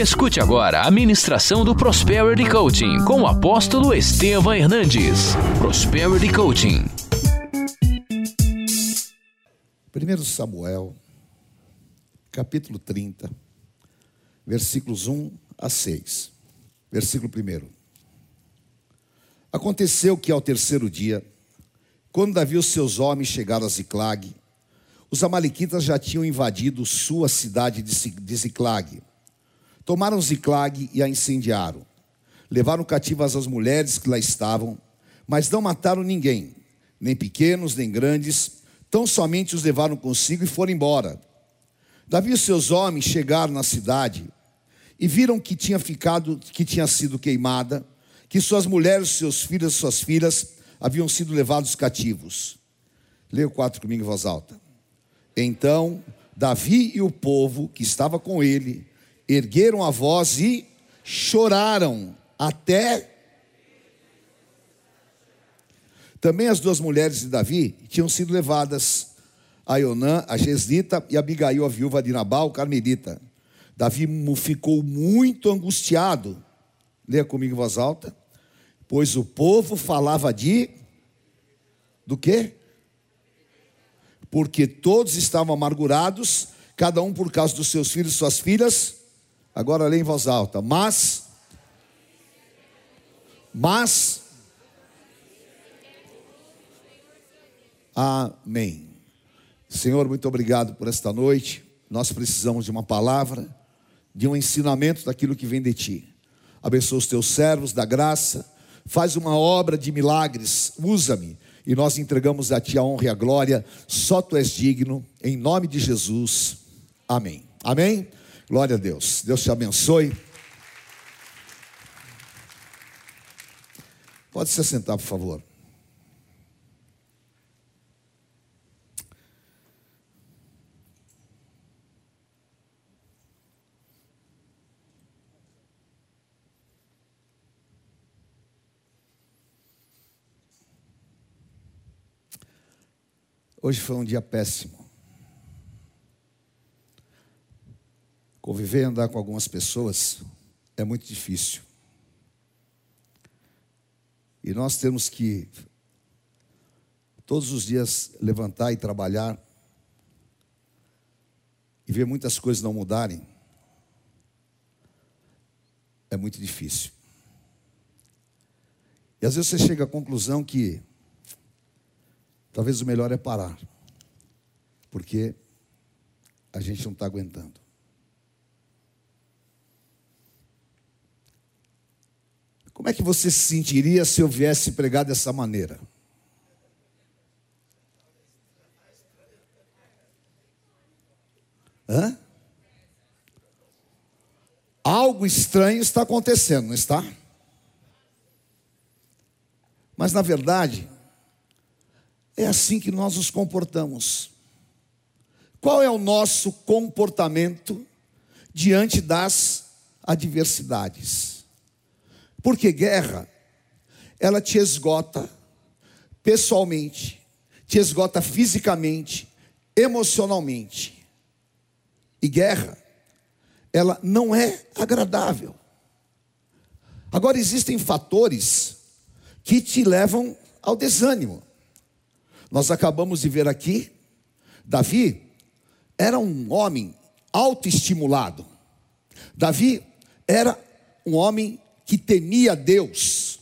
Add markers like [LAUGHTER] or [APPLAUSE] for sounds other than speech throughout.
Escute agora a ministração do Prosperity Coaching com o apóstolo Estevam Hernandes. Prosperity Coaching. 1 Samuel, capítulo 30, versículos 1 a 6. Versículo 1. Aconteceu que ao terceiro dia, quando Davi e os seus homens chegaram a Ziclag, os amalequitas já tinham invadido sua cidade de Ziclag. Tomaram Ziclag e a incendiaram. Levaram cativas as mulheres que lá estavam, mas não mataram ninguém, nem pequenos, nem grandes, tão somente os levaram consigo e foram embora. Davi e seus homens chegaram na cidade e viram que tinha ficado, que tinha sido queimada, que suas mulheres, seus filhos, suas filhas haviam sido levados cativos. Leia o 4 comigo em voz alta. Então Davi e o povo que estava com ele ergueram a voz e choraram até. Também as duas mulheres de Davi tinham sido levadas, a Ionã, a Geslita, e a Abigail, a viúva de Nabal, carmelita. Davi ficou muito angustiado. Leia comigo em voz alta. Pois o povo falava de do quê? Porque todos estavam amargurados, cada um por causa dos seus filhos e suas filhas. Agora leia em voz alta. Mas mas Amém. Senhor, muito obrigado por esta noite. Nós precisamos de uma palavra de um ensinamento daquilo que vem de ti. Abençoa os teus servos da graça, faz uma obra de milagres, usa-me e nós entregamos a ti a honra e a glória. Só tu és digno, em nome de Jesus. Amém. Amém. Glória a Deus. Deus te abençoe. Pode se sentar, por favor. Hoje foi um dia péssimo. Conviver e andar com algumas pessoas é muito difícil. E nós temos que todos os dias levantar e trabalhar e ver muitas coisas não mudarem. É muito difícil. E às vezes você chega à conclusão que Talvez o melhor é parar, porque a gente não está aguentando. Como é que você se sentiria se eu viesse pregar dessa maneira? Hã? Algo estranho está acontecendo, não está? Mas na verdade, é assim que nós nos comportamos. Qual é o nosso comportamento diante das adversidades? Porque guerra, ela te esgota pessoalmente, te esgota fisicamente, emocionalmente. E guerra, ela não é agradável. Agora existem fatores que te levam ao desânimo. Nós acabamos de ver aqui, Davi era um homem autoestimulado. Davi era um homem que temia Deus.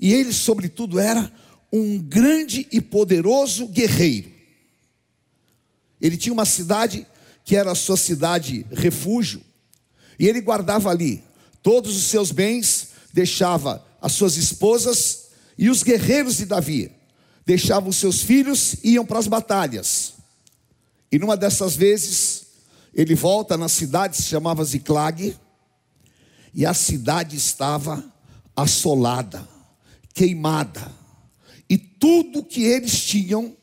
E ele, sobretudo, era um grande e poderoso guerreiro. Ele tinha uma cidade que era a sua cidade refúgio, e ele guardava ali todos os seus bens, deixava as suas esposas e os guerreiros de Davi deixavam seus filhos e iam para as batalhas. E numa dessas vezes, ele volta na cidade, se chamava Ziclag, e a cidade estava assolada, queimada, e tudo que eles tinham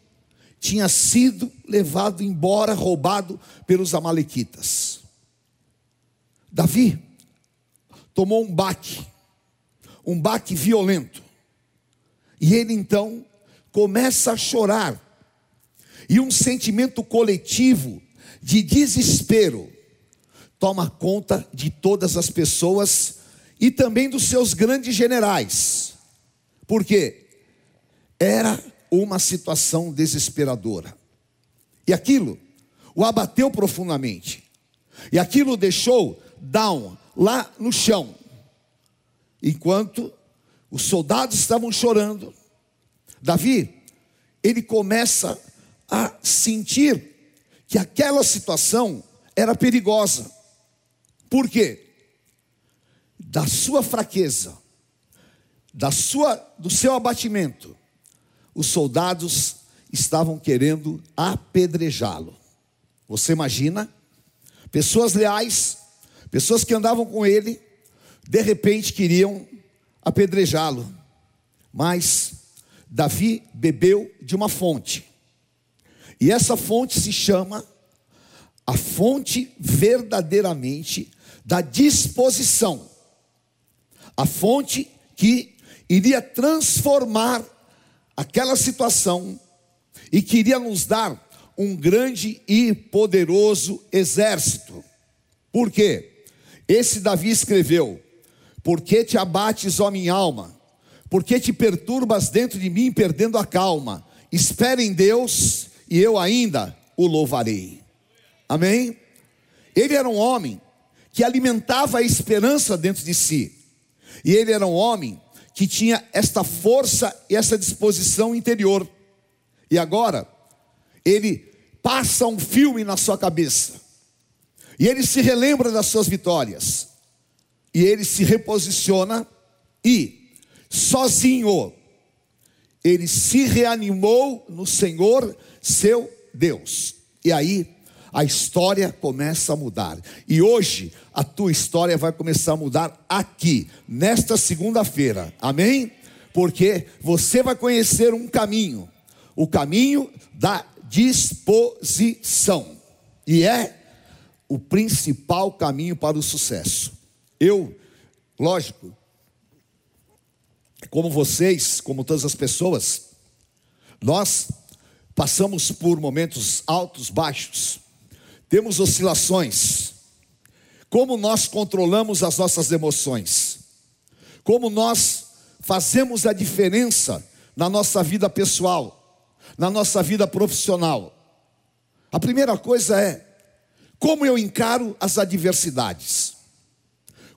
tinha sido levado embora, roubado pelos amalequitas. Davi tomou um baque, um baque violento, e ele então começa a chorar, e um sentimento coletivo de desespero toma conta de todas as pessoas e também dos seus grandes generais. Porque era uma situação desesperadora. E aquilo o abateu profundamente. E aquilo o deixou down, lá no chão. Enquanto os soldados estavam chorando, Davi, ele começa a sentir que aquela situação era perigosa. Por quê? Da sua fraqueza, da sua do seu abatimento, os soldados estavam querendo apedrejá-lo. Você imagina? Pessoas leais, pessoas que andavam com ele, de repente queriam apedrejá-lo. Mas Davi bebeu de uma fonte. E essa fonte se chama a fonte verdadeiramente da disposição. A fonte que iria transformar aquela situação e queria nos dar um grande e poderoso exército. Por quê? Esse Davi escreveu: Por que te abates, ó minha alma? Por que te perturbas dentro de mim, perdendo a calma? Espere em Deus e eu ainda o louvarei. Amém? Ele era um homem que alimentava a esperança dentro de si. E ele era um homem que tinha esta força e essa disposição interior. E agora, ele passa um filme na sua cabeça. E ele se relembra das suas vitórias. E ele se reposiciona e, sozinho, ele se reanimou no Senhor, seu Deus. E aí, a história começa a mudar. E hoje, a tua história vai começar a mudar aqui, nesta segunda-feira. Amém? Porque você vai conhecer um caminho o caminho da disposição. E é o principal caminho para o sucesso. Eu, lógico, como vocês, como todas as pessoas, nós passamos por momentos altos, baixos, temos oscilações. Como nós controlamos as nossas emoções? Como nós fazemos a diferença na nossa vida pessoal? na nossa vida profissional. A primeira coisa é como eu encaro as adversidades,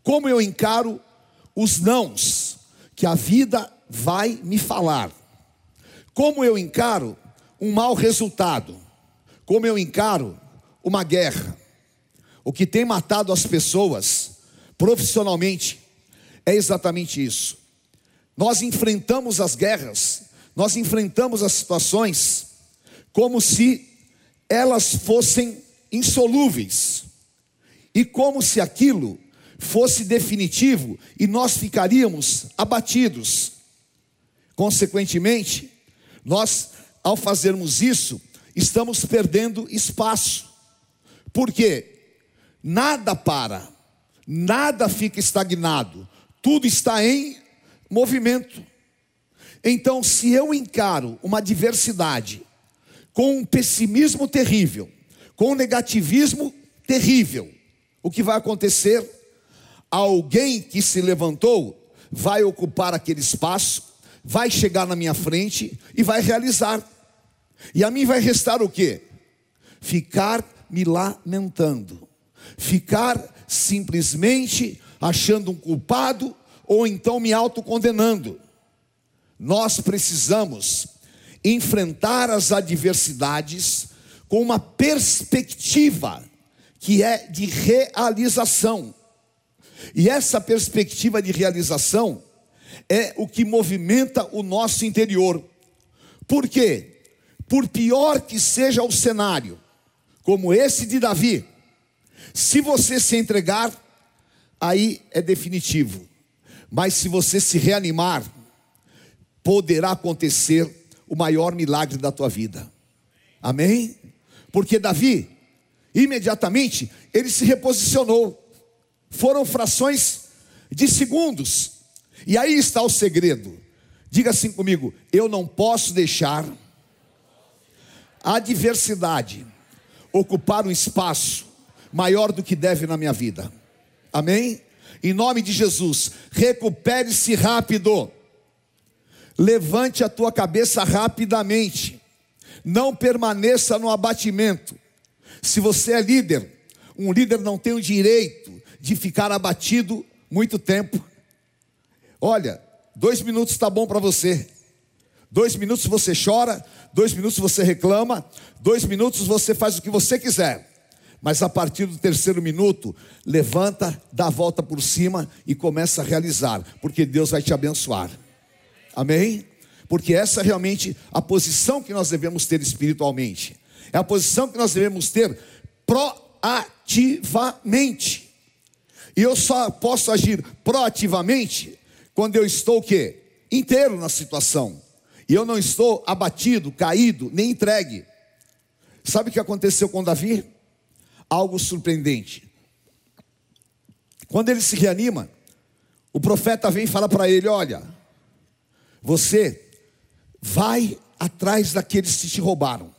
como eu encaro os nãos que a vida vai me falar, como eu encaro um mau resultado, como eu encaro uma guerra. O que tem matado as pessoas profissionalmente é exatamente isso. Nós enfrentamos as guerras nós enfrentamos as situações como se elas fossem insolúveis e como se aquilo fosse definitivo e nós ficaríamos abatidos. Consequentemente, nós, ao fazermos isso, estamos perdendo espaço, porque nada para, nada fica estagnado, tudo está em movimento. Então, se eu encaro uma diversidade com um pessimismo terrível, com um negativismo terrível, o que vai acontecer? Alguém que se levantou vai ocupar aquele espaço, vai chegar na minha frente e vai realizar. E a mim vai restar o quê? Ficar me lamentando, ficar simplesmente achando um culpado ou então me autocondenando. Nós precisamos enfrentar as adversidades com uma perspectiva que é de realização. E essa perspectiva de realização é o que movimenta o nosso interior. Por quê? Por pior que seja o cenário, como esse de Davi, se você se entregar, aí é definitivo. Mas se você se reanimar, poderá acontecer o maior milagre da tua vida. Amém? Porque Davi, imediatamente, ele se reposicionou. Foram frações de segundos. E aí está o segredo. Diga assim comigo: eu não posso deixar a adversidade ocupar um espaço maior do que deve na minha vida. Amém? Em nome de Jesus, recupere-se rápido. Levante a tua cabeça rapidamente. Não permaneça no abatimento. Se você é líder, um líder não tem o direito de ficar abatido muito tempo. Olha, dois minutos está bom para você. Dois minutos você chora, dois minutos você reclama, dois minutos você faz o que você quiser. Mas a partir do terceiro minuto, levanta, dá a volta por cima e começa a realizar, porque Deus vai te abençoar. Amém? Porque essa é realmente a posição que nós devemos ter espiritualmente. É a posição que nós devemos ter proativamente. E eu só posso agir proativamente quando eu estou o quê? Inteiro na situação. E eu não estou abatido, caído, nem entregue. Sabe o que aconteceu com Davi? Algo surpreendente. Quando ele se reanima, o profeta vem e fala para ele: Olha, você vai atrás daqueles que te roubaram.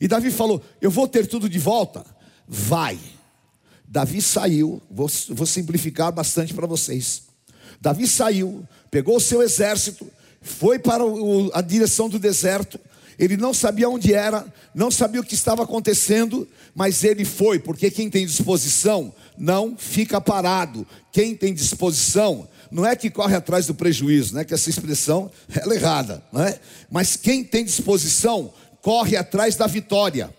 E Davi falou: Eu vou ter tudo de volta. Vai. Davi saiu, vou, vou simplificar bastante para vocês. Davi saiu, pegou o seu exército, foi para o, a direção do deserto. Ele não sabia onde era, não sabia o que estava acontecendo, mas ele foi, porque quem tem disposição não fica parado. Quem tem disposição não é que corre atrás do prejuízo, né? Que essa expressão é errada, não é? Mas quem tem disposição corre atrás da vitória,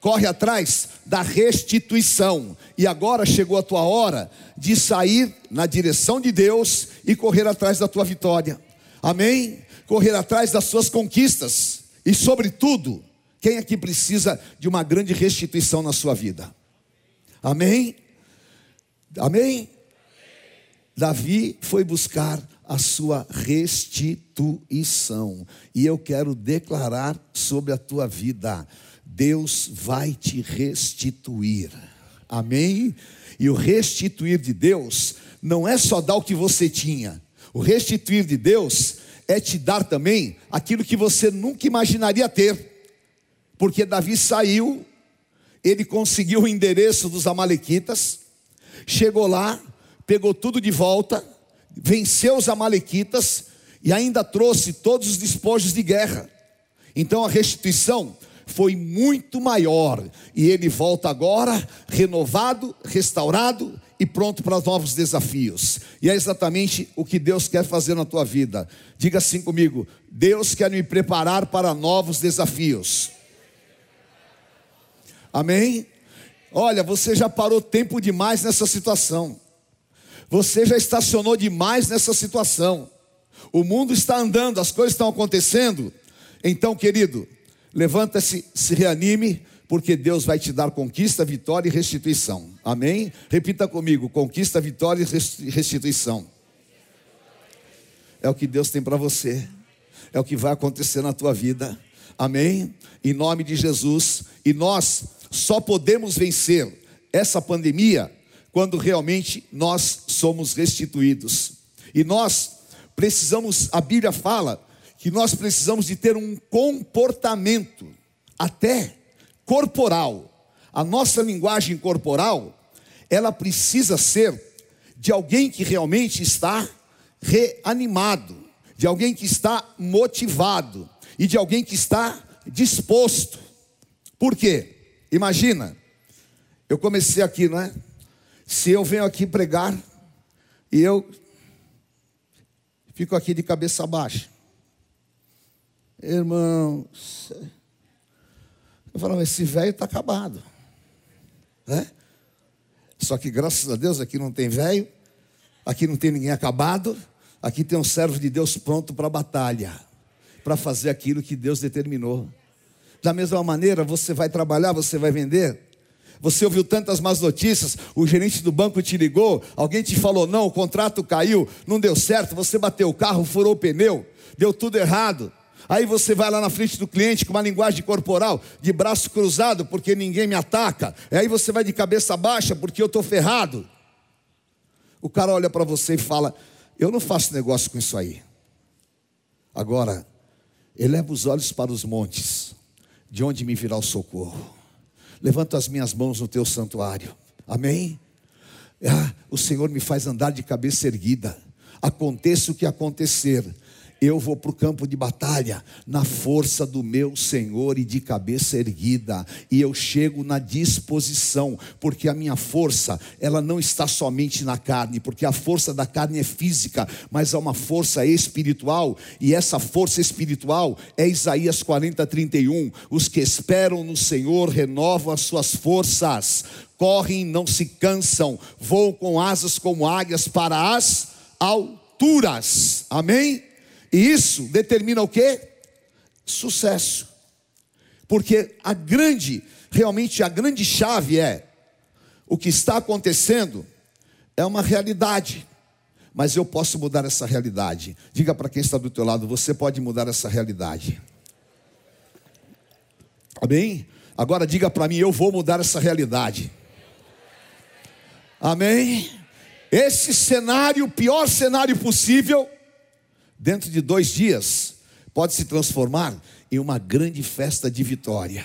corre atrás da restituição. E agora chegou a tua hora de sair na direção de Deus e correr atrás da tua vitória. Amém? Correr atrás das suas conquistas. E, sobretudo, quem aqui precisa de uma grande restituição na sua vida? Amém? Amém? Davi foi buscar a sua restituição. E eu quero declarar sobre a tua vida: Deus vai te restituir. Amém? E o restituir de Deus não é só dar o que você tinha, o restituir de Deus é te dar também aquilo que você nunca imaginaria ter. Porque Davi saiu, ele conseguiu o endereço dos Amalequitas, chegou lá, pegou tudo de volta, venceu os Amalequitas e ainda trouxe todos os despojos de guerra. Então a restituição foi muito maior e ele volta agora renovado, restaurado e pronto para novos desafios. E é exatamente o que Deus quer fazer na tua vida. Diga assim comigo: Deus quer me preparar para novos desafios. Amém? Olha, você já parou tempo demais nessa situação. Você já estacionou demais nessa situação. O mundo está andando, as coisas estão acontecendo. Então, querido, levanta-se, se reanime, porque Deus vai te dar conquista, vitória e restituição. Amém? Repita comigo: conquista, vitória e restituição. É o que Deus tem para você, é o que vai acontecer na tua vida. Amém? Em nome de Jesus. E nós só podemos vencer essa pandemia quando realmente nós somos restituídos. E nós precisamos, a Bíblia fala que nós precisamos de ter um comportamento até corporal, a nossa linguagem corporal, ela precisa ser de alguém que realmente está reanimado, de alguém que está motivado e de alguém que está disposto. Por quê? Imagina, eu comecei aqui, não é? Se eu venho aqui pregar e eu fico aqui de cabeça baixa, irmãos, eu falo, esse velho está acabado. Né? Só que graças a Deus aqui não tem velho, aqui não tem ninguém acabado, aqui tem um servo de Deus pronto para a batalha, para fazer aquilo que Deus determinou. Da mesma maneira, você vai trabalhar, você vai vender. Você ouviu tantas más notícias, o gerente do banco te ligou, alguém te falou não, o contrato caiu, não deu certo, você bateu o carro, furou o pneu, deu tudo errado. Aí você vai lá na frente do cliente com uma linguagem corporal, de braço cruzado, porque ninguém me ataca. Aí você vai de cabeça baixa, porque eu estou ferrado. O cara olha para você e fala: Eu não faço negócio com isso aí. Agora, eleva os olhos para os montes, de onde me virá o socorro. levanto as minhas mãos no teu santuário. Amém? Ah, o Senhor me faz andar de cabeça erguida. Aconteça o que acontecer, eu vou para o campo de batalha na força do meu Senhor e de cabeça erguida, e eu chego na disposição, porque a minha força, ela não está somente na carne, porque a força da carne é física, mas é uma força espiritual, e essa força espiritual é Isaías 40, 31. Os que esperam no Senhor renovam as suas forças, correm, não se cansam, voam com asas como águias para as alturas. Amém? E isso determina o que? Sucesso. Porque a grande, realmente a grande chave é o que está acontecendo é uma realidade. Mas eu posso mudar essa realidade. Diga para quem está do teu lado, você pode mudar essa realidade. Amém? Agora diga para mim, eu vou mudar essa realidade. Amém? Esse cenário, o pior cenário possível, dentro de dois dias, pode se transformar em uma grande festa de vitória.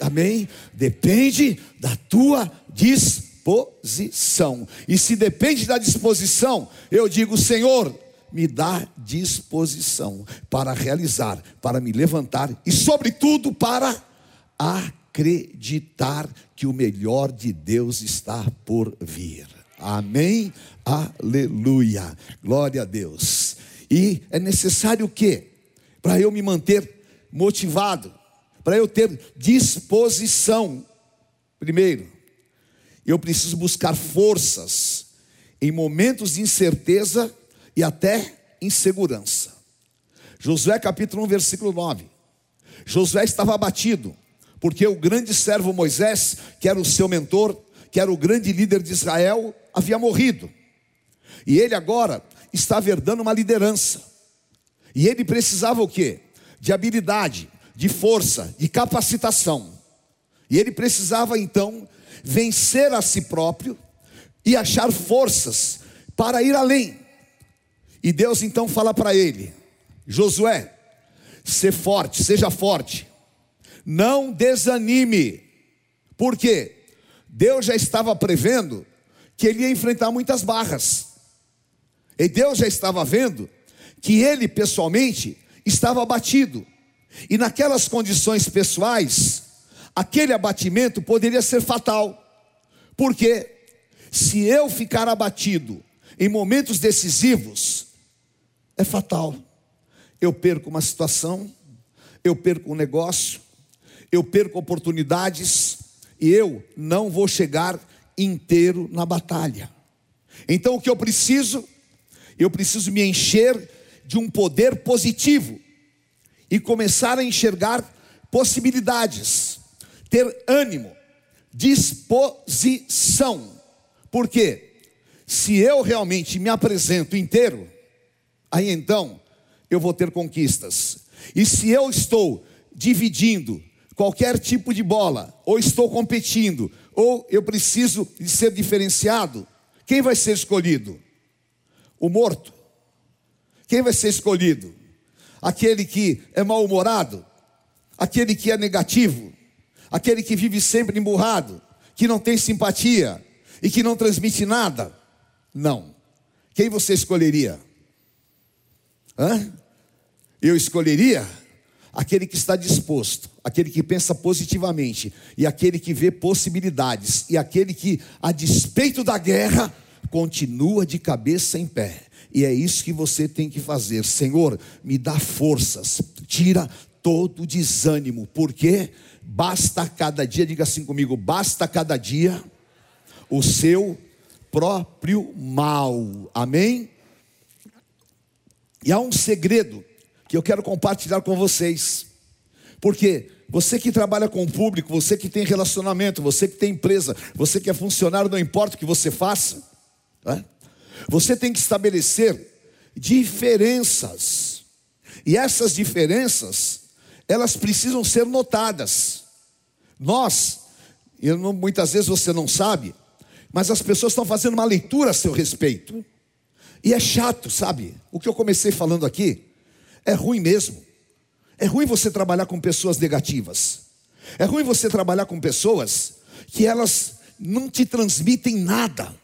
Amém? Depende da tua disposição. E se depende da disposição, eu digo, Senhor, me dá disposição para realizar, para me levantar e, sobretudo, para acreditar que o melhor de Deus está por vir. Amém? Aleluia. Glória a Deus. E é necessário o quê? Para eu me manter motivado, para eu ter disposição. Primeiro, eu preciso buscar forças em momentos de incerteza e até insegurança. Josué capítulo 1, versículo 9. Josué estava abatido, porque o grande servo Moisés, que era o seu mentor, que era o grande líder de Israel, havia morrido. E ele agora estava herdando uma liderança. E ele precisava o quê? De habilidade, de força, de capacitação. E ele precisava então vencer a si próprio e achar forças para ir além. E Deus então fala para ele: Josué, ser forte, seja forte, não desanime, porque Deus já estava prevendo que ele ia enfrentar muitas barras. E Deus já estava vendo que ele pessoalmente estava abatido. E naquelas condições pessoais, aquele abatimento poderia ser fatal. Porque se eu ficar abatido em momentos decisivos, é fatal. Eu perco uma situação, eu perco um negócio, eu perco oportunidades e eu não vou chegar inteiro na batalha. Então o que eu preciso eu preciso me encher de um poder positivo e começar a enxergar possibilidades, ter ânimo, disposição. Porque se eu realmente me apresento inteiro, aí então eu vou ter conquistas. E se eu estou dividindo qualquer tipo de bola, ou estou competindo, ou eu preciso de ser diferenciado, quem vai ser escolhido? O morto. Quem vai ser escolhido? Aquele que é mal-humorado, aquele que é negativo, aquele que vive sempre emburrado, que não tem simpatia e que não transmite nada. Não. Quem você escolheria? Hã? Eu escolheria aquele que está disposto, aquele que pensa positivamente, e aquele que vê possibilidades, e aquele que, a despeito da guerra, continua de cabeça em pé. E é isso que você tem que fazer. Senhor, me dá forças, tira todo o desânimo, porque basta cada dia, diga assim comigo, basta cada dia o seu próprio mal. Amém? E há um segredo que eu quero compartilhar com vocês. Porque você que trabalha com o público, você que tem relacionamento, você que tem empresa, você que é funcionário, não importa o que você faça, né? Você tem que estabelecer diferenças. E essas diferenças, elas precisam ser notadas. Nós, não, muitas vezes você não sabe, mas as pessoas estão fazendo uma leitura a seu respeito. E é chato, sabe? O que eu comecei falando aqui é ruim mesmo. É ruim você trabalhar com pessoas negativas. É ruim você trabalhar com pessoas que elas não te transmitem nada.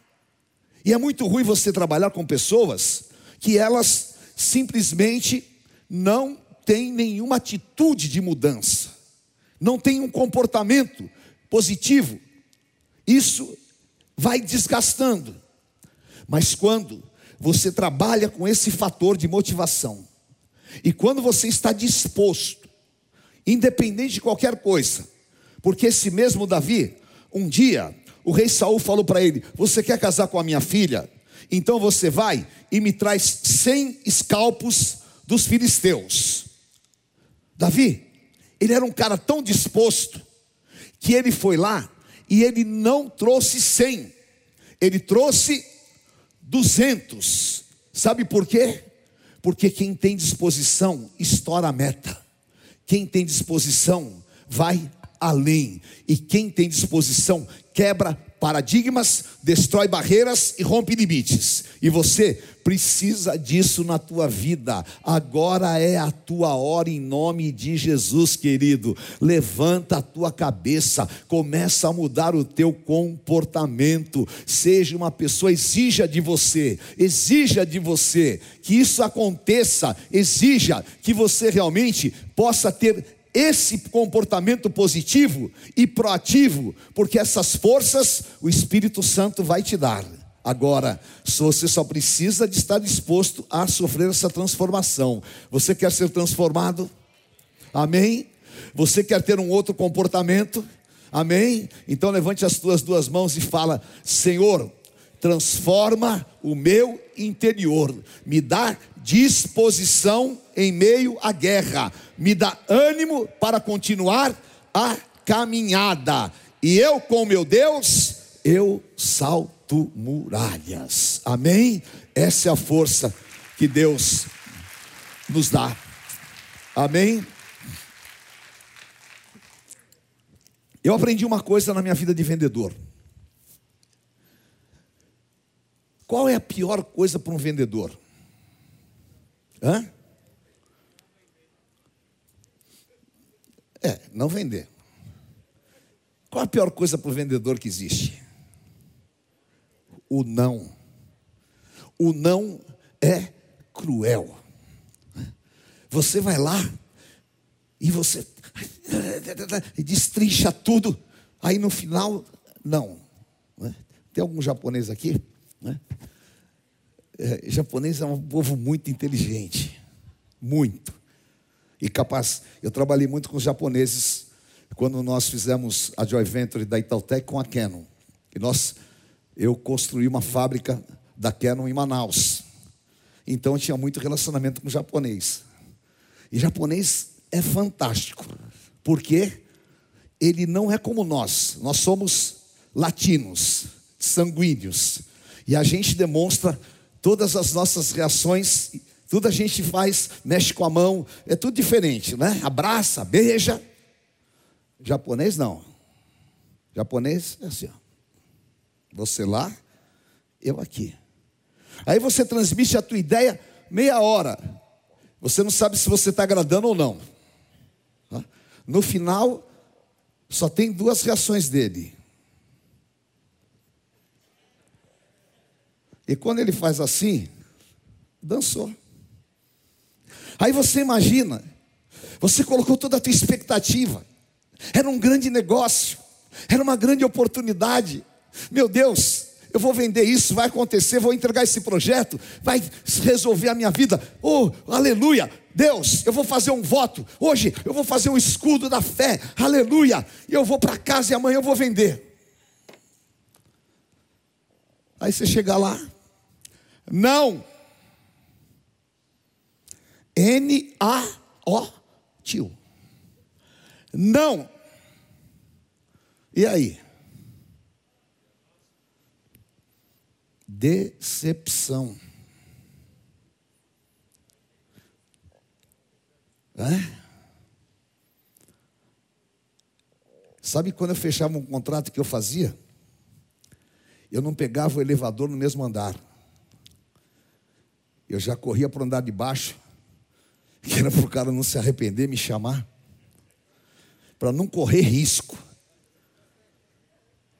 E é muito ruim você trabalhar com pessoas que elas simplesmente não têm nenhuma atitude de mudança, não têm um comportamento positivo. Isso vai desgastando. Mas quando você trabalha com esse fator de motivação, e quando você está disposto, independente de qualquer coisa, porque esse mesmo Davi, um dia, o rei Saul falou para ele: Você quer casar com a minha filha? Então você vai e me traz cem escalpos dos filisteus. Davi, ele era um cara tão disposto que ele foi lá e ele não trouxe cem, ele trouxe duzentos. Sabe por quê? Porque quem tem disposição estoura a meta. Quem tem disposição vai além. E quem tem disposição quebra paradigmas, destrói barreiras e rompe limites. E você precisa disso na tua vida. Agora é a tua hora em nome de Jesus, querido. Levanta a tua cabeça, começa a mudar o teu comportamento. Seja uma pessoa exija de você, exija de você que isso aconteça, exija que você realmente possa ter esse comportamento positivo e proativo, porque essas forças o Espírito Santo vai te dar. Agora, você só precisa de estar disposto a sofrer essa transformação. Você quer ser transformado? Amém? Você quer ter um outro comportamento? Amém? Então levante as tuas duas mãos e fala: Senhor, transforma o meu interior, me dá disposição em meio à guerra, me dá ânimo para continuar a caminhada. E eu, com meu Deus, eu salto muralhas. Amém? Essa é a força que Deus nos dá. Amém? Eu aprendi uma coisa na minha vida de vendedor. Qual é a pior coisa para um vendedor? Hã? É, não vender. Qual a pior coisa para o vendedor que existe? O não. O não é cruel. Você vai lá e você destrincha tudo, aí no final, não. Tem algum japonês aqui? Né? É, japonês é um povo muito inteligente, muito. E capaz, eu trabalhei muito com os japoneses quando nós fizemos a Joy Venture da Itautec com a Canon. E nós, eu construí uma fábrica da Canon em Manaus. Então eu tinha muito relacionamento com o japonês. E japonês é fantástico, porque ele não é como nós. Nós somos latinos, sanguíneos. E a gente demonstra todas as nossas reações, tudo a gente faz, mexe com a mão, é tudo diferente, né? Abraça, beija. Japonês não. Japonês é assim, ó. Você lá, eu aqui. Aí você transmite a tua ideia meia hora. Você não sabe se você está agradando ou não. No final, só tem duas reações dele. E quando ele faz assim, dançou. Aí você imagina, você colocou toda a tua expectativa. Era um grande negócio, era uma grande oportunidade. Meu Deus, eu vou vender isso, vai acontecer, vou entregar esse projeto, vai resolver a minha vida. Oh, aleluia! Deus, eu vou fazer um voto. Hoje eu vou fazer um escudo da fé. Aleluia! E eu vou para casa e amanhã eu vou vender. Aí você chega lá, não. N-A-O, tio. Não. E aí? Decepção. Sabe quando eu fechava um contrato que eu fazia? Eu não pegava o elevador no mesmo andar. Eu já corria para andar de baixo, [LAUGHS] que era para o cara não se arrepender, me chamar. para não correr risco.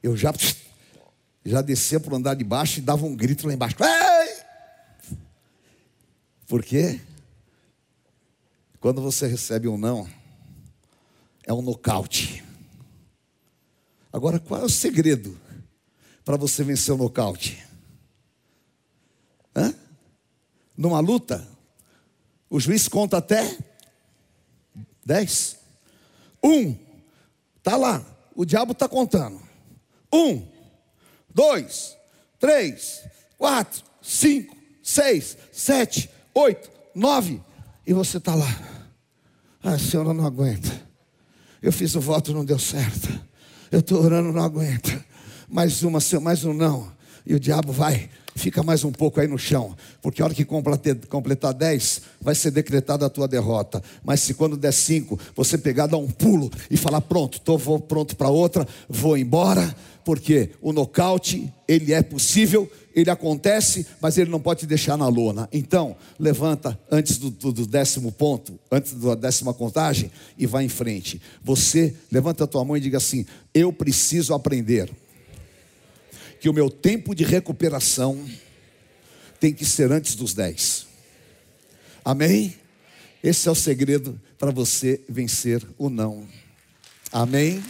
Eu já [LAUGHS] já descia para andar de baixo e dava um grito lá embaixo. Ei! Por quê? Quando você recebe um não, é um nocaute. Agora, qual é o segredo para você vencer o nocaute? Hã? Numa luta, o juiz conta até dez. Um, tá lá, o diabo está contando. Um, dois, três, quatro, cinco, seis, sete, oito, nove. E você está lá. Ah, senhora, não aguenta. Eu fiz o voto, não deu certo. Eu estou orando, não aguenta. Mais uma, mais um não. E o diabo vai, fica mais um pouco aí no chão. Porque a hora que completar 10, vai ser decretada a tua derrota. Mas se quando der 5, você pegar, dar um pulo e falar: pronto, estou pronto para outra, vou embora. Porque o nocaute, ele é possível, ele acontece, mas ele não pode te deixar na lona. Então, levanta antes do, do, do, décimo ponto, antes da décima contagem, e vai em frente. Você levanta a tua mão e diga assim: Eu preciso aprender que o meu tempo de recuperação tem que ser antes dos 10. Amém? Esse é o segredo para você vencer o não. Amém?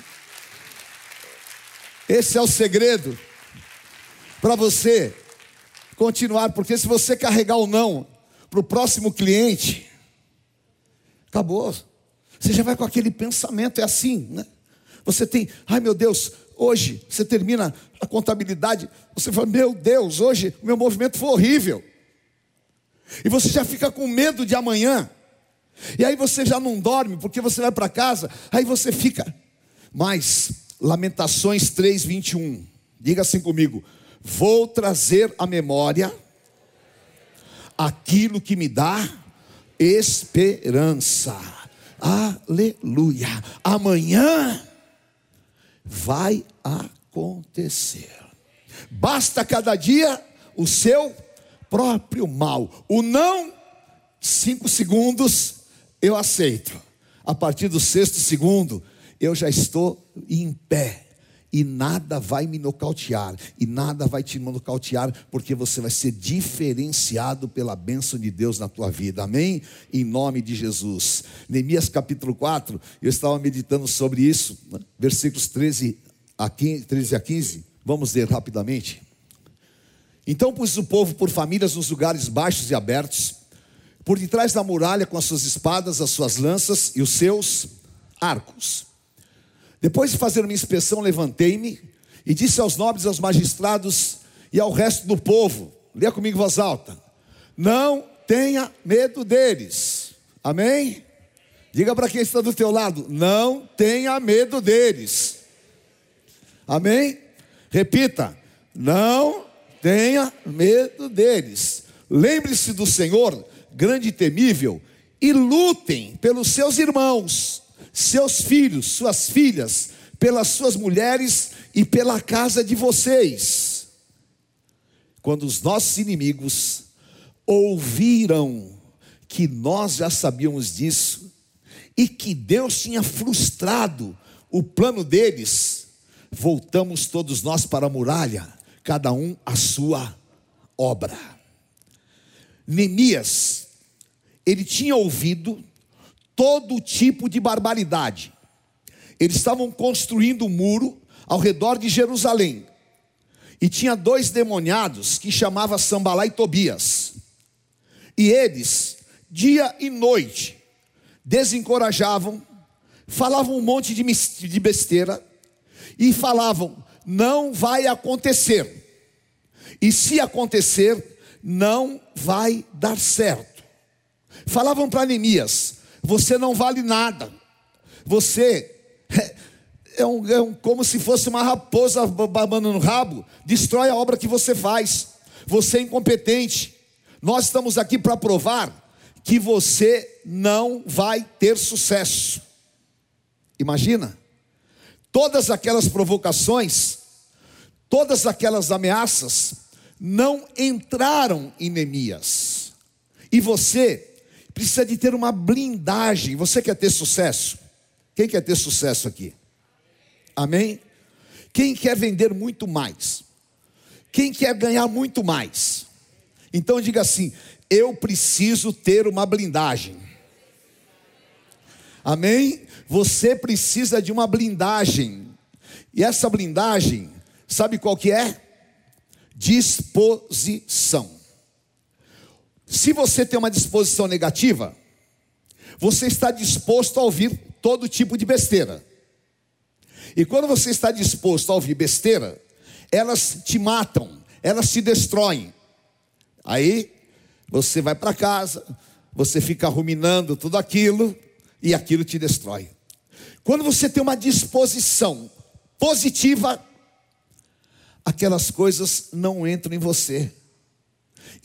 Esse é o segredo para você continuar, porque se você carregar o não para o próximo cliente, acabou. Você já vai com aquele pensamento, é assim, né? Você tem, ai meu Deus, Hoje, você termina a contabilidade, você fala: Meu Deus, hoje o meu movimento foi horrível. E você já fica com medo de amanhã. E aí você já não dorme, porque você vai para casa, aí você fica. Mas, Lamentações 3, 21. Diga assim comigo: Vou trazer à memória aquilo que me dá esperança. Aleluia. Amanhã vai acontecer. Basta cada dia o seu próprio mal. O não, cinco segundos, eu aceito. A partir do sexto segundo, eu já estou em pé. E nada vai me nocautear, e nada vai te nocautear, porque você vai ser diferenciado pela bênção de Deus na tua vida, amém? Em nome de Jesus. Neemias capítulo 4, eu estava meditando sobre isso, né? versículos 13 a 15, 13 a 15, vamos ler rapidamente. Então pus o povo por famílias nos lugares baixos e abertos, por detrás da muralha com as suas espadas, as suas lanças e os seus arcos. Depois de fazer uma inspeção, levantei-me e disse aos nobres, aos magistrados e ao resto do povo: leia comigo voz alta, não tenha medo deles, amém? Diga para quem está do teu lado: não tenha medo deles, amém? Repita: não tenha medo deles, lembre-se do Senhor, grande e temível, e lutem pelos seus irmãos seus filhos, suas filhas, pelas suas mulheres e pela casa de vocês. Quando os nossos inimigos ouviram que nós já sabíamos disso e que Deus tinha frustrado o plano deles, voltamos todos nós para a muralha, cada um a sua obra. Neemias, ele tinha ouvido todo tipo de barbaridade. Eles estavam construindo um muro ao redor de Jerusalém. E tinha dois demoniados que chamava Sambalá e Tobias. E eles, dia e noite, desencorajavam, falavam um monte de besteira e falavam: não vai acontecer. E se acontecer, não vai dar certo. Falavam para Neemias: você não vale nada. Você [LAUGHS] é, um, é um, como se fosse uma raposa babando no rabo, destrói a obra que você faz. Você é incompetente. Nós estamos aqui para provar que você não vai ter sucesso. Imagina, todas aquelas provocações, todas aquelas ameaças não entraram em Neemias. E você precisa de ter uma blindagem. Você quer ter sucesso? Quem quer ter sucesso aqui? Amém? Quem quer vender muito mais? Quem quer ganhar muito mais? Então diga assim: eu preciso ter uma blindagem. Amém? Você precisa de uma blindagem. E essa blindagem, sabe qual que é? Disposição. Se você tem uma disposição negativa, você está disposto a ouvir todo tipo de besteira. E quando você está disposto a ouvir besteira, elas te matam, elas te destroem. Aí você vai para casa, você fica ruminando tudo aquilo e aquilo te destrói. Quando você tem uma disposição positiva, aquelas coisas não entram em você.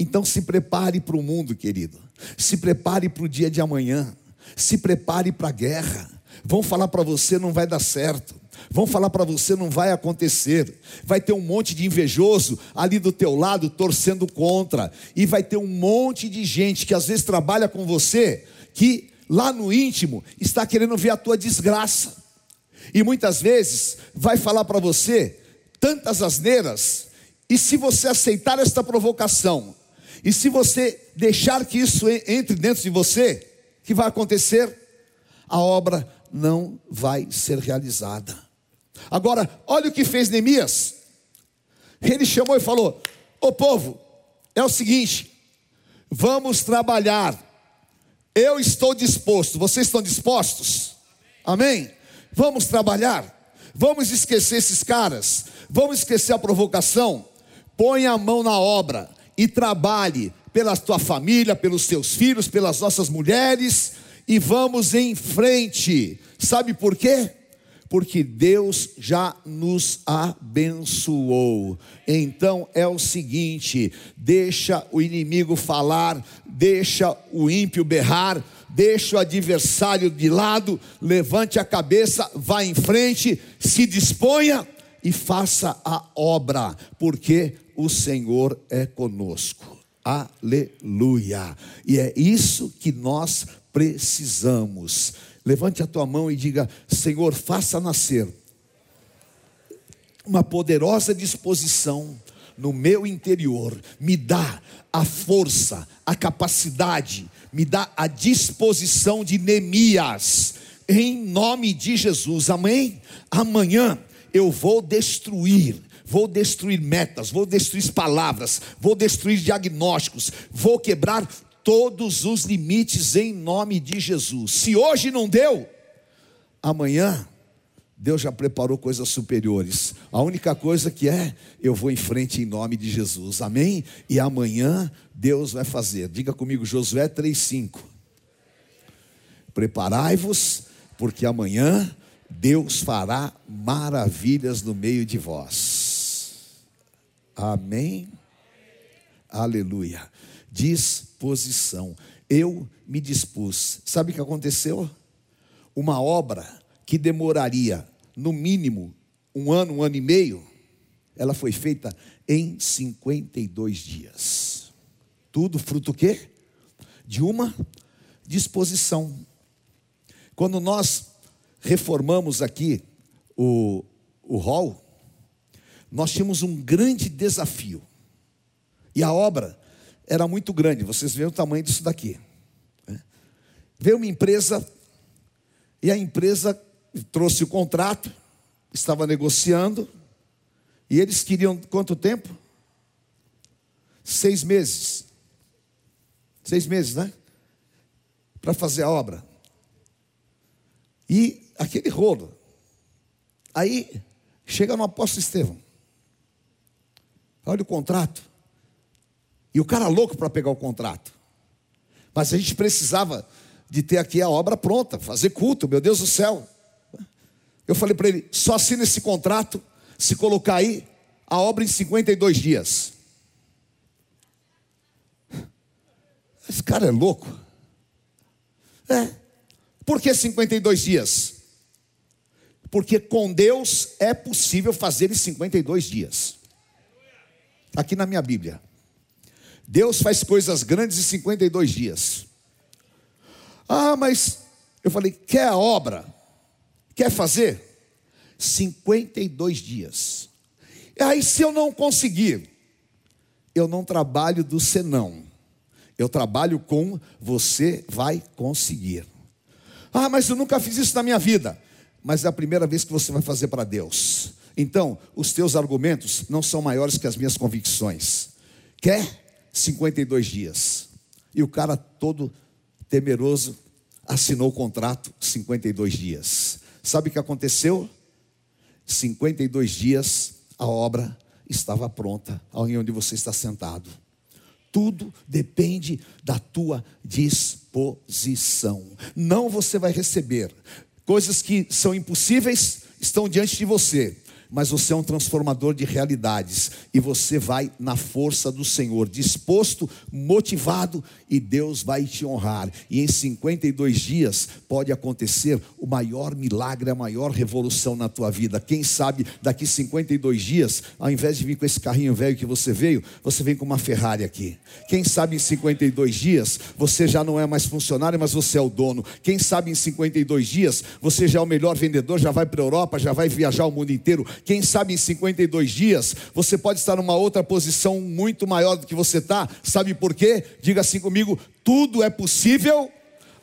Então se prepare para o mundo, querido. Se prepare para o dia de amanhã. Se prepare para a guerra. Vão falar para você não vai dar certo. Vão falar para você não vai acontecer. Vai ter um monte de invejoso ali do teu lado torcendo contra e vai ter um monte de gente que às vezes trabalha com você que lá no íntimo está querendo ver a tua desgraça. E muitas vezes vai falar para você tantas asneiras, e se você aceitar esta provocação, e se você deixar que isso entre dentro de você, o que vai acontecer? A obra não vai ser realizada. Agora, olha o que fez Neemias. Ele chamou e falou: Ô povo, é o seguinte, vamos trabalhar. Eu estou disposto, vocês estão dispostos? Amém? Vamos trabalhar. Vamos esquecer esses caras. Vamos esquecer a provocação. Põe a mão na obra e trabalhe pela tua família, pelos teus filhos, pelas nossas mulheres e vamos em frente. Sabe por quê? Porque Deus já nos abençoou. Então é o seguinte: deixa o inimigo falar, deixa o ímpio berrar, deixa o adversário de lado, levante a cabeça, vá em frente, se disponha e faça a obra, porque o Senhor é conosco. Aleluia. E é isso que nós precisamos. Levante a tua mão e diga: Senhor, faça nascer uma poderosa disposição no meu interior, me dá a força, a capacidade, me dá a disposição de Neemias, em nome de Jesus, amém? Amanhã eu vou destruir vou destruir metas, vou destruir palavras, vou destruir diagnósticos, vou quebrar todos os limites em nome de Jesus. Se hoje não deu, amanhã Deus já preparou coisas superiores. A única coisa que é, eu vou em frente em nome de Jesus. Amém? E amanhã Deus vai fazer. Diga comigo Josué 3:5. Preparai-vos, porque amanhã Deus fará maravilhas no meio de vós. Amém? Aleluia disposição. Eu me dispus. Sabe o que aconteceu? Uma obra que demoraria no mínimo um ano, um ano e meio, ela foi feita em 52 dias. Tudo fruto quê? De uma disposição. Quando nós reformamos aqui o, o hall, nós tínhamos um grande desafio. E a obra era muito grande, vocês veem o tamanho disso daqui. Né? Veio uma empresa, e a empresa trouxe o contrato, estava negociando, e eles queriam quanto tempo? Seis meses. Seis meses, né? Para fazer a obra. E aquele rolo. Aí chega no apóstolo Estevão. Olha o contrato. E o cara louco para pegar o contrato. Mas a gente precisava de ter aqui a obra pronta, fazer culto, meu Deus do céu. Eu falei para ele: só assina esse contrato se colocar aí a obra em 52 dias. Esse cara é louco. É. Por que 52 dias? Porque com Deus é possível fazer em 52 dias. Aqui na minha Bíblia. Deus faz coisas grandes em 52 dias. Ah, mas eu falei, quer a obra? Quer fazer? 52 dias. Aí, se eu não conseguir, eu não trabalho do senão. Eu trabalho com você vai conseguir. Ah, mas eu nunca fiz isso na minha vida. Mas é a primeira vez que você vai fazer para Deus. Então, os teus argumentos não são maiores que as minhas convicções. Quer 52 dias. E o cara todo temeroso assinou o contrato 52 dias. Sabe o que aconteceu? 52 dias a obra estava pronta, onde você está sentado. Tudo depende da tua disposição. Não você vai receber coisas que são impossíveis estão diante de você mas você é um transformador de realidades e você vai na força do Senhor, disposto, motivado e Deus vai te honrar. E em 52 dias pode acontecer o maior milagre, a maior revolução na tua vida. Quem sabe daqui 52 dias, ao invés de vir com esse carrinho velho que você veio, você vem com uma Ferrari aqui. Quem sabe em 52 dias você já não é mais funcionário, mas você é o dono. Quem sabe em 52 dias você já é o melhor vendedor, já vai para a Europa, já vai viajar o mundo inteiro. Quem sabe em 52 dias você pode estar numa outra posição muito maior do que você está. Sabe por quê? Diga assim comigo: tudo é possível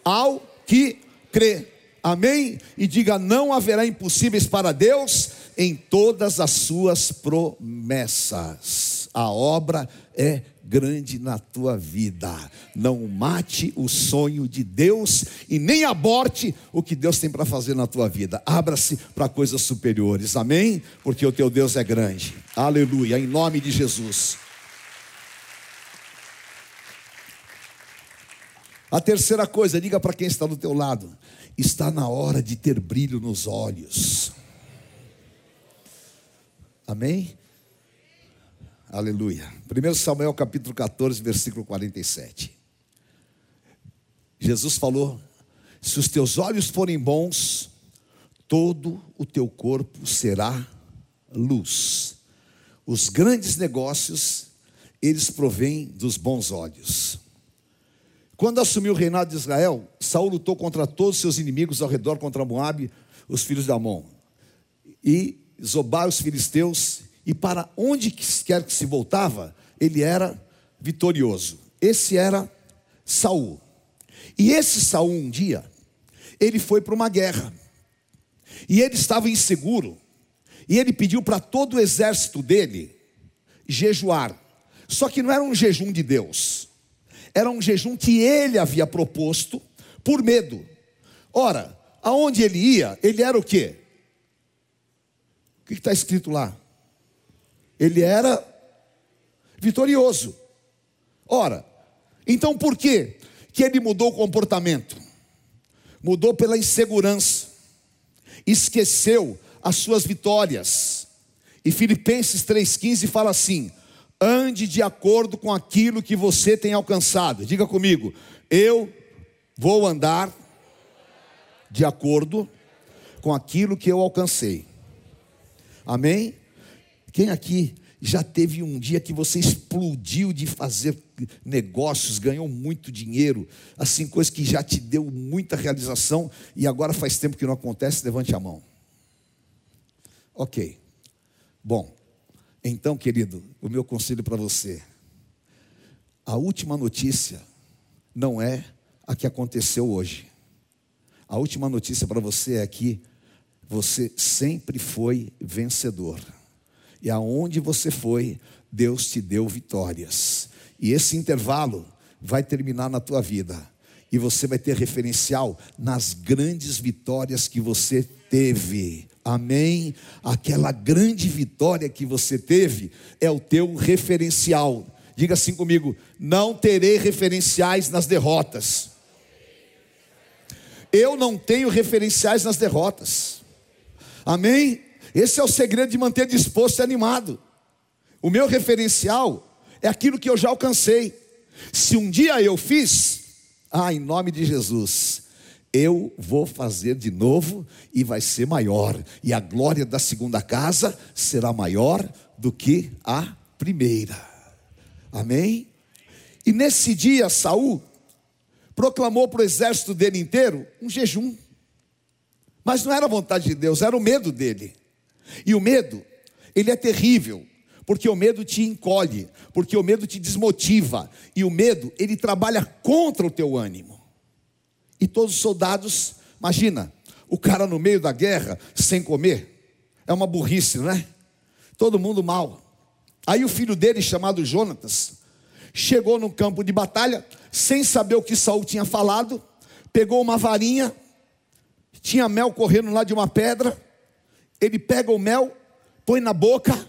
ao que crê. Amém? E diga: não haverá impossíveis para Deus em todas as suas promessas. A obra é grande na tua vida. Não mate o sonho de Deus e nem aborte o que Deus tem para fazer na tua vida. Abra-se para coisas superiores. Amém? Porque o teu Deus é grande. Aleluia. Em nome de Jesus. A terceira coisa, diga para quem está do teu lado, está na hora de ter brilho nos olhos. Amém? Aleluia. 1 Samuel capítulo 14, versículo 47. Jesus falou: Se os teus olhos forem bons, todo o teu corpo será luz. Os grandes negócios, eles provêm dos bons olhos. Quando assumiu o reinado de Israel, Saul lutou contra todos os seus inimigos ao redor contra Moabe, os filhos de Amon. E Zobá, os filisteus, e para onde quer que se voltava, ele era vitorioso. Esse era Saul. E esse Saul um dia, ele foi para uma guerra. E ele estava inseguro. E ele pediu para todo o exército dele jejuar. Só que não era um jejum de Deus. Era um jejum que ele havia proposto por medo. Ora, aonde ele ia, ele era o quê? O que está escrito lá? Ele era vitorioso. Ora, então por que que ele mudou o comportamento? Mudou pela insegurança. Esqueceu as suas vitórias. E Filipenses 3:15 fala assim: ande de acordo com aquilo que você tem alcançado. Diga comigo, eu vou andar de acordo com aquilo que eu alcancei. Amém? Quem aqui já teve um dia que você explodiu de fazer negócios, ganhou muito dinheiro, assim, coisa que já te deu muita realização e agora faz tempo que não acontece? Levante a mão. Ok. Bom, então, querido, o meu conselho para você: a última notícia não é a que aconteceu hoje. A última notícia para você é que você sempre foi vencedor. E aonde você foi, Deus te deu vitórias. E esse intervalo vai terminar na tua vida. E você vai ter referencial nas grandes vitórias que você teve. Amém? Aquela grande vitória que você teve é o teu referencial. Diga assim comigo: não terei referenciais nas derrotas. Eu não tenho referenciais nas derrotas. Amém? Esse é o segredo de manter disposto e animado. O meu referencial é aquilo que eu já alcancei. Se um dia eu fiz, ah, em nome de Jesus, eu vou fazer de novo e vai ser maior. E a glória da segunda casa será maior do que a primeira. Amém? E nesse dia, Saul proclamou para o exército dele inteiro um jejum. Mas não era a vontade de Deus, era o medo dele. E o medo, ele é terrível, porque o medo te encolhe, porque o medo te desmotiva, e o medo, ele trabalha contra o teu ânimo. E todos os soldados, imagina, o cara no meio da guerra, sem comer, é uma burrice, não é? Todo mundo mal. Aí o filho dele, chamado Jonatas, chegou no campo de batalha, sem saber o que Saul tinha falado, pegou uma varinha, tinha mel correndo lá de uma pedra, ele pega o mel, põe na boca,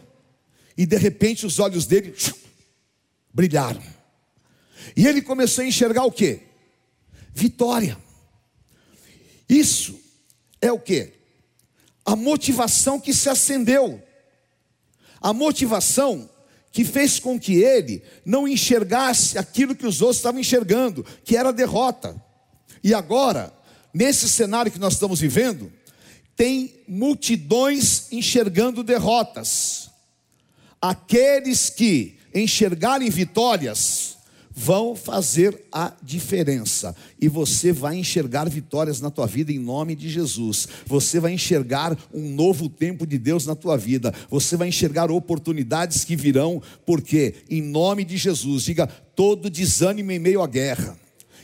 e de repente os olhos dele brilharam. E ele começou a enxergar o que? Vitória. Isso é o que? A motivação que se acendeu. A motivação que fez com que ele não enxergasse aquilo que os outros estavam enxergando, que era derrota. E agora, nesse cenário que nós estamos vivendo, tem multidões enxergando derrotas. Aqueles que enxergarem vitórias vão fazer a diferença. E você vai enxergar vitórias na tua vida em nome de Jesus. Você vai enxergar um novo tempo de Deus na tua vida. Você vai enxergar oportunidades que virão, porque em nome de Jesus, diga todo desânimo em meio à guerra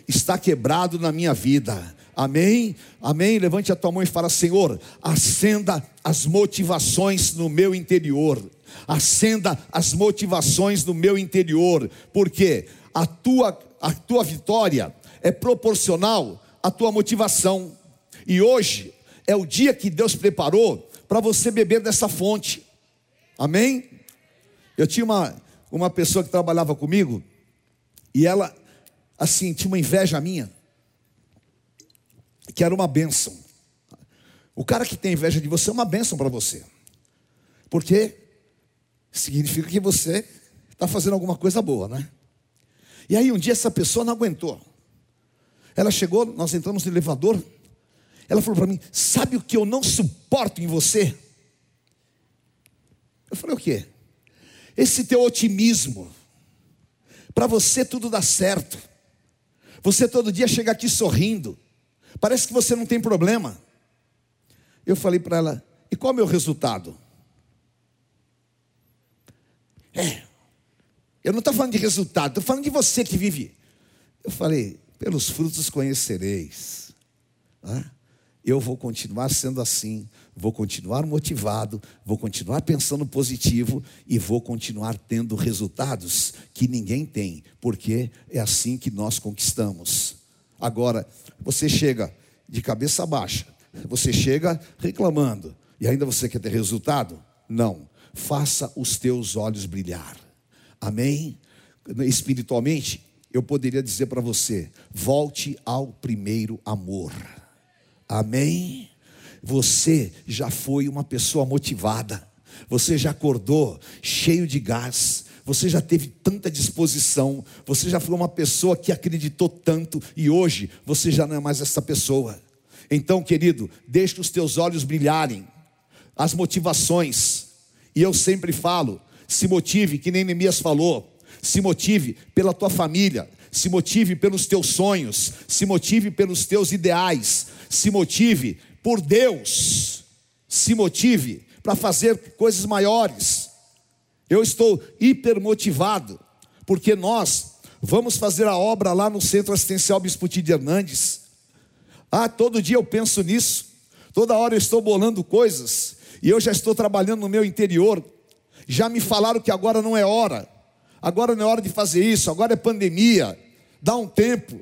está quebrado na minha vida. Amém? Amém? Levante a tua mão e fala: Senhor, acenda as motivações no meu interior. Acenda as motivações no meu interior, porque a tua, a tua vitória é proporcional à tua motivação. E hoje é o dia que Deus preparou para você beber dessa fonte. Amém? Eu tinha uma, uma pessoa que trabalhava comigo e ela, assim, tinha uma inveja minha que era uma bênção. O cara que tem inveja de você é uma bênção para você, porque significa que você está fazendo alguma coisa boa, né? E aí um dia essa pessoa não aguentou. Ela chegou, nós entramos no elevador. Ela falou para mim: Sabe o que eu não suporto em você? Eu falei: O quê? Esse teu otimismo. Para você tudo dá certo. Você todo dia chega aqui sorrindo. Parece que você não tem problema. Eu falei para ela: e qual é o meu resultado? É, eu não estou falando de resultado, estou falando de você que vive. Eu falei: pelos frutos conhecereis. Eu vou continuar sendo assim, vou continuar motivado, vou continuar pensando positivo e vou continuar tendo resultados que ninguém tem, porque é assim que nós conquistamos. Agora, você chega de cabeça baixa, você chega reclamando, e ainda você quer ter resultado? Não. Faça os teus olhos brilhar. Amém? Espiritualmente, eu poderia dizer para você: volte ao primeiro amor. Amém? Você já foi uma pessoa motivada, você já acordou cheio de gás, você já teve tanta disposição, você já foi uma pessoa que acreditou tanto e hoje você já não é mais essa pessoa. Então, querido, deixe os teus olhos brilharem, as motivações, e eu sempre falo: se motive, que nem Neemias falou, se motive pela tua família, se motive pelos teus sonhos, se motive pelos teus ideais, se motive por Deus, se motive para fazer coisas maiores. Eu estou hipermotivado, porque nós vamos fazer a obra lá no Centro Assistencial Bispo de Hernandes. Ah, todo dia eu penso nisso, toda hora eu estou bolando coisas, e eu já estou trabalhando no meu interior. Já me falaram que agora não é hora, agora não é hora de fazer isso, agora é pandemia, dá um tempo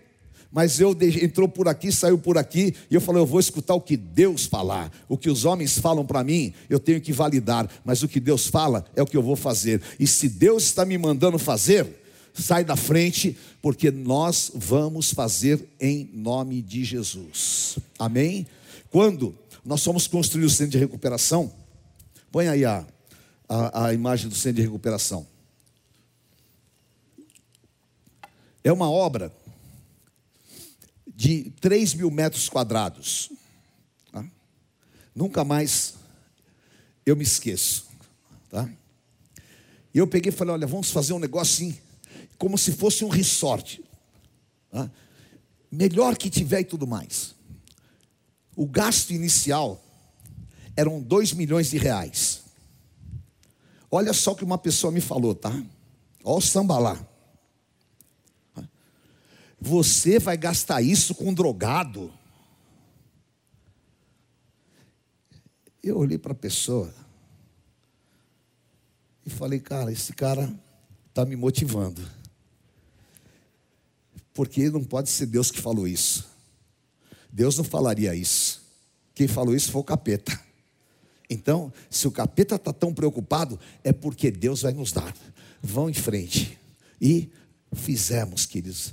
mas eu entrou por aqui, saiu por aqui, e eu falei, eu vou escutar o que Deus falar. O que os homens falam para mim, eu tenho que validar, mas o que Deus fala é o que eu vou fazer. E se Deus está me mandando fazer, sai da frente, porque nós vamos fazer em nome de Jesus. Amém? Quando nós fomos construir o centro de recuperação, põe aí a, a, a imagem do centro de recuperação. É uma obra de 3 mil metros quadrados. Tá? Nunca mais eu me esqueço. Tá? E eu peguei e falei: olha, vamos fazer um negócio assim, como se fosse um resort. Tá? Melhor que tiver e tudo mais. O gasto inicial eram 2 milhões de reais. Olha só o que uma pessoa me falou, tá? Olha o samba lá. Você vai gastar isso com drogado. Eu olhei para a pessoa e falei, cara, esse cara está me motivando. Porque não pode ser Deus que falou isso. Deus não falaria isso. Quem falou isso foi o capeta. Então, se o capeta está tão preocupado, é porque Deus vai nos dar. Vão em frente. E fizemos, queridos,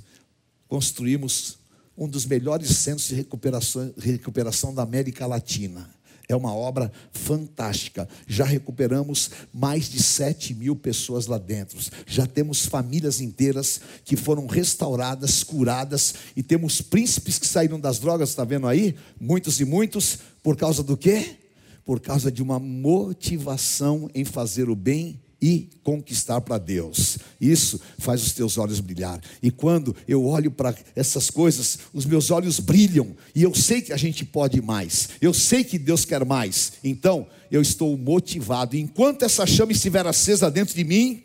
construímos um dos melhores centros de recuperação, recuperação da América Latina. É uma obra fantástica. Já recuperamos mais de 7 mil pessoas lá dentro. Já temos famílias inteiras que foram restauradas, curadas. E temos príncipes que saíram das drogas, está vendo aí? Muitos e muitos. Por causa do quê? Por causa de uma motivação em fazer o bem e conquistar para Deus. Isso faz os teus olhos brilhar. E quando eu olho para essas coisas, os meus olhos brilham e eu sei que a gente pode mais. Eu sei que Deus quer mais. Então, eu estou motivado. Enquanto essa chama estiver acesa dentro de mim,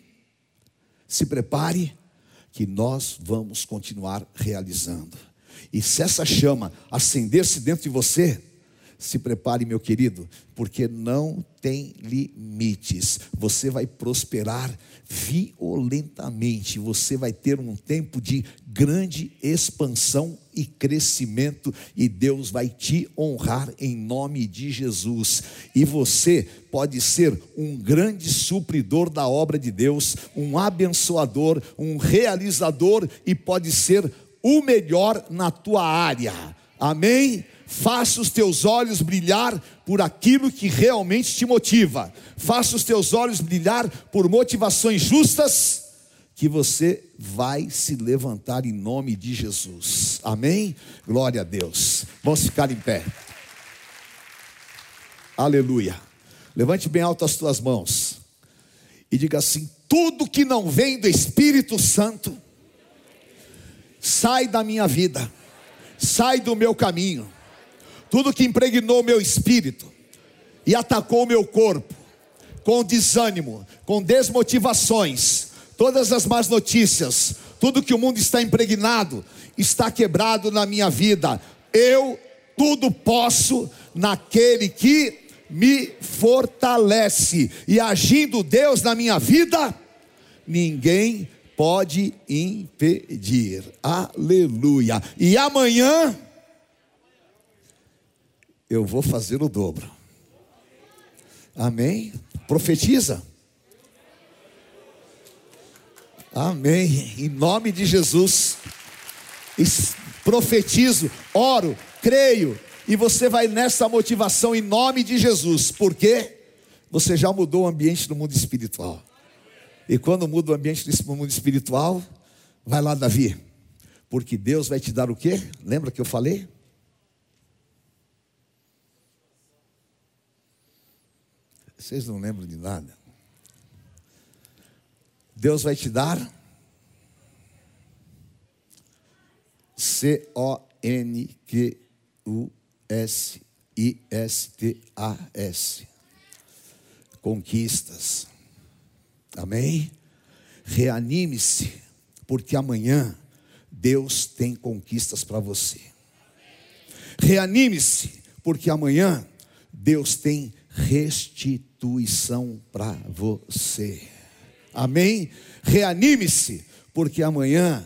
se prepare que nós vamos continuar realizando. E se essa chama acender-se dentro de você, se prepare, meu querido, porque não tem limites. Você vai prosperar violentamente. Você vai ter um tempo de grande expansão e crescimento, e Deus vai te honrar em nome de Jesus. E você pode ser um grande supridor da obra de Deus, um abençoador, um realizador, e pode ser o melhor na tua área. Amém? Faça os teus olhos brilhar por aquilo que realmente te motiva, faça os teus olhos brilhar por motivações justas, que você vai se levantar em nome de Jesus, amém? Glória a Deus, vamos ficar em pé, aleluia. Levante bem alto as tuas mãos e diga assim: tudo que não vem do Espírito Santo, sai da minha vida, sai do meu caminho tudo que impregnou meu espírito e atacou meu corpo, com desânimo, com desmotivações, todas as más notícias, tudo que o mundo está impregnado, está quebrado na minha vida. Eu tudo posso naquele que me fortalece, e agindo Deus na minha vida, ninguém pode impedir. Aleluia. E amanhã eu vou fazer o dobro. Amém? Profetiza. Amém. Em nome de Jesus. Profetizo, oro, creio. E você vai nessa motivação em nome de Jesus. Por quê? Você já mudou o ambiente do mundo espiritual. E quando muda o ambiente do mundo espiritual, vai lá, Davi. Porque Deus vai te dar o quê? Lembra que eu falei? Vocês não lembram de nada? Deus vai te dar C-O-N-Q-U-S-I-S-T-A-S. Conquistas. Amém? Reanime-se, porque amanhã Deus tem conquistas para você. Reanime-se, porque amanhã Deus tem restituição para você. Amém? Reanime-se, porque amanhã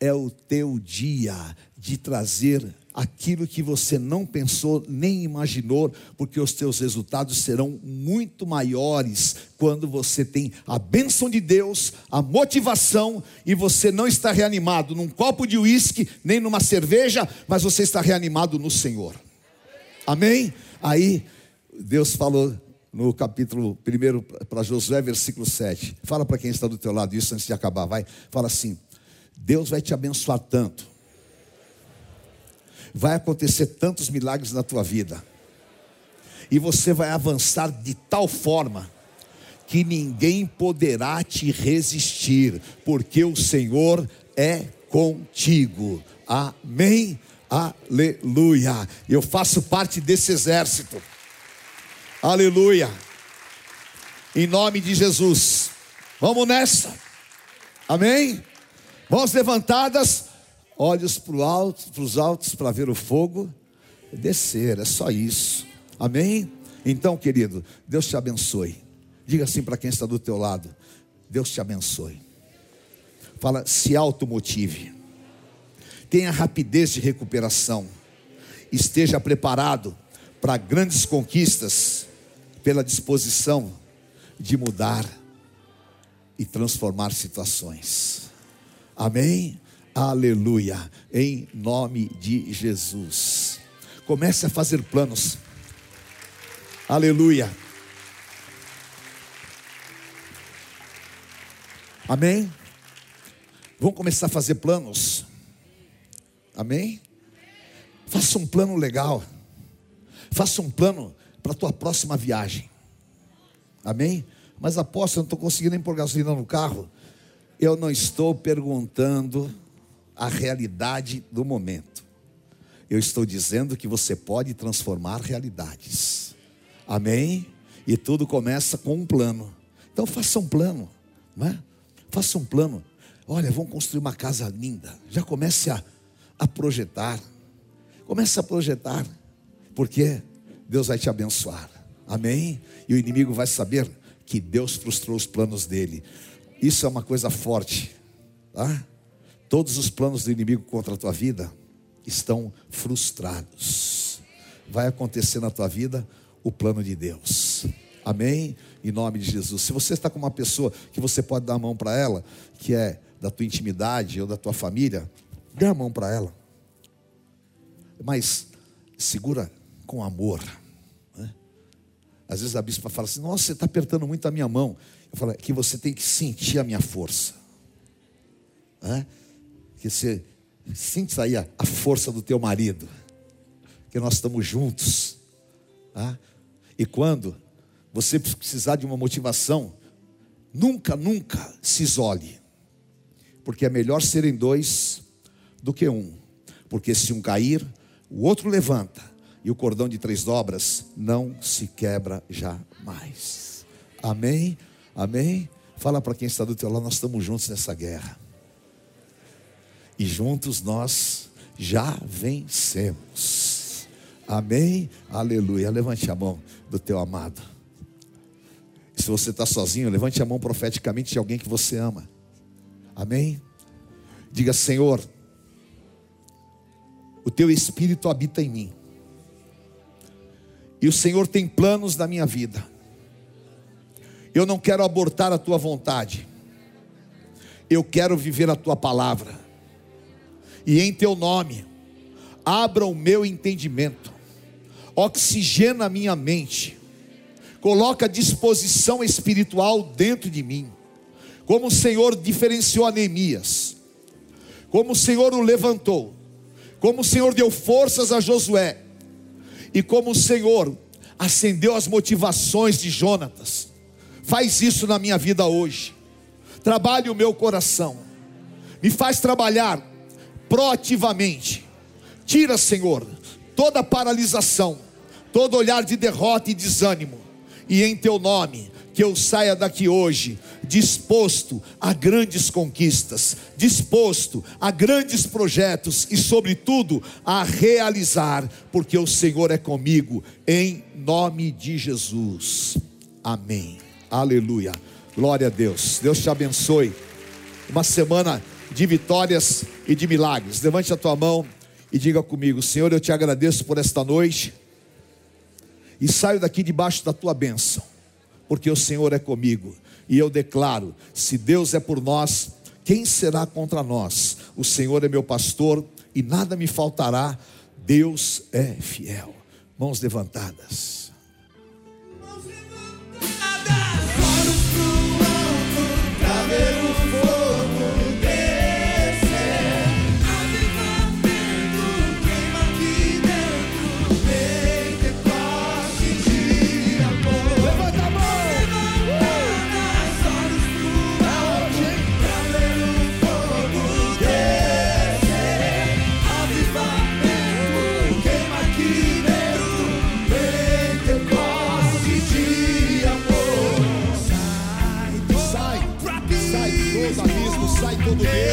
é o teu dia de trazer aquilo que você não pensou nem imaginou, porque os teus resultados serão muito maiores quando você tem a bênção de Deus, a motivação e você não está reanimado num copo de uísque, nem numa cerveja, mas você está reanimado no Senhor. Amém? Aí Deus falou no capítulo 1 para Josué, versículo 7. Fala para quem está do teu lado isso antes de acabar, vai. Fala assim: Deus vai te abençoar tanto. Vai acontecer tantos milagres na tua vida. E você vai avançar de tal forma que ninguém poderá te resistir, porque o Senhor é contigo. Amém. Aleluia. Eu faço parte desse exército. Aleluia. Em nome de Jesus. Vamos nessa. Amém? Mãos levantadas, olhos para alto, os altos para ver o fogo descer. É só isso. Amém? Então, querido, Deus te abençoe. Diga assim para quem está do teu lado: Deus te abençoe. Fala, se automotive. Tenha rapidez de recuperação. Esteja preparado para grandes conquistas pela disposição de mudar e transformar situações. Amém? Aleluia. Em nome de Jesus. Comece a fazer planos. Aleluia. Amém? Vamos começar a fazer planos. Amém? Faça um plano legal. Faça um plano para a tua próxima viagem. Amém? Mas apóstolo, eu não estou conseguindo nem pôr gasolina no carro. Eu não estou perguntando a realidade do momento. Eu estou dizendo que você pode transformar realidades. Amém? E tudo começa com um plano. Então faça um plano, não é? Faça um plano. Olha, vamos construir uma casa linda. Já comece a, a projetar. Comece a projetar. Porque Deus vai te abençoar. Amém? E o inimigo vai saber que Deus frustrou os planos dele. Isso é uma coisa forte. Tá? Todos os planos do inimigo contra a tua vida estão frustrados. Vai acontecer na tua vida o plano de Deus. Amém? Em nome de Jesus. Se você está com uma pessoa que você pode dar a mão para ela, que é da tua intimidade ou da tua família, dê a mão para ela. Mas segura com amor. Né? Às vezes a bispa fala assim: Nossa, você está apertando muito a minha mão. Eu falo: é Que você tem que sentir a minha força. Né? Que você sinta aí a, a força do teu marido. Que nós estamos juntos. Tá? E quando você precisar de uma motivação, nunca, nunca se isole. Porque é melhor serem dois do que um. Porque se um cair, o outro levanta. E o cordão de três dobras não se quebra jamais. Amém? Amém? Fala para quem está do teu lado, nós estamos juntos nessa guerra. E juntos nós já vencemos. Amém? Aleluia. Levante a mão do teu amado. Se você está sozinho, levante a mão profeticamente de alguém que você ama. Amém? Diga, Senhor, o teu espírito habita em mim. E o Senhor tem planos na minha vida. Eu não quero abortar a tua vontade. Eu quero viver a tua palavra. E em teu nome, abra o meu entendimento. Oxigena a minha mente coloca disposição espiritual dentro de mim. Como o Senhor diferenciou a Neemias, como o Senhor o levantou, como o Senhor deu forças a Josué, e como o Senhor acendeu as motivações de Jonatas. Faz isso na minha vida hoje. Trabalhe o meu coração. Me faz trabalhar proativamente. Tira, Senhor, toda paralisação, todo olhar de derrota e desânimo e em teu nome, que eu saia daqui hoje disposto a grandes conquistas, disposto a grandes projetos e, sobretudo, a realizar, porque o Senhor é comigo, em nome de Jesus. Amém. Aleluia. Glória a Deus. Deus te abençoe. Uma semana de vitórias e de milagres. Levante a tua mão e diga comigo: Senhor, eu te agradeço por esta noite e saio daqui debaixo da tua bênção, porque o Senhor é comigo, e eu declaro: se Deus é por nós, quem será contra nós? O Senhor é meu pastor e nada me faltará, Deus é fiel. Mãos levantadas. tudo?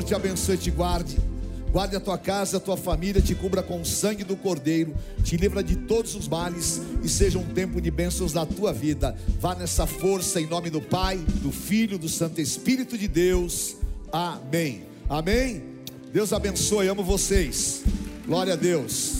Senhor te abençoe e te guarde. Guarde a tua casa, a tua família, te cubra com o sangue do Cordeiro, te livra de todos os males e seja um tempo de bênçãos na tua vida. Vá nessa força em nome do Pai, do Filho, do Santo Espírito de Deus. Amém. Amém. Deus abençoe, amo vocês. Glória a Deus.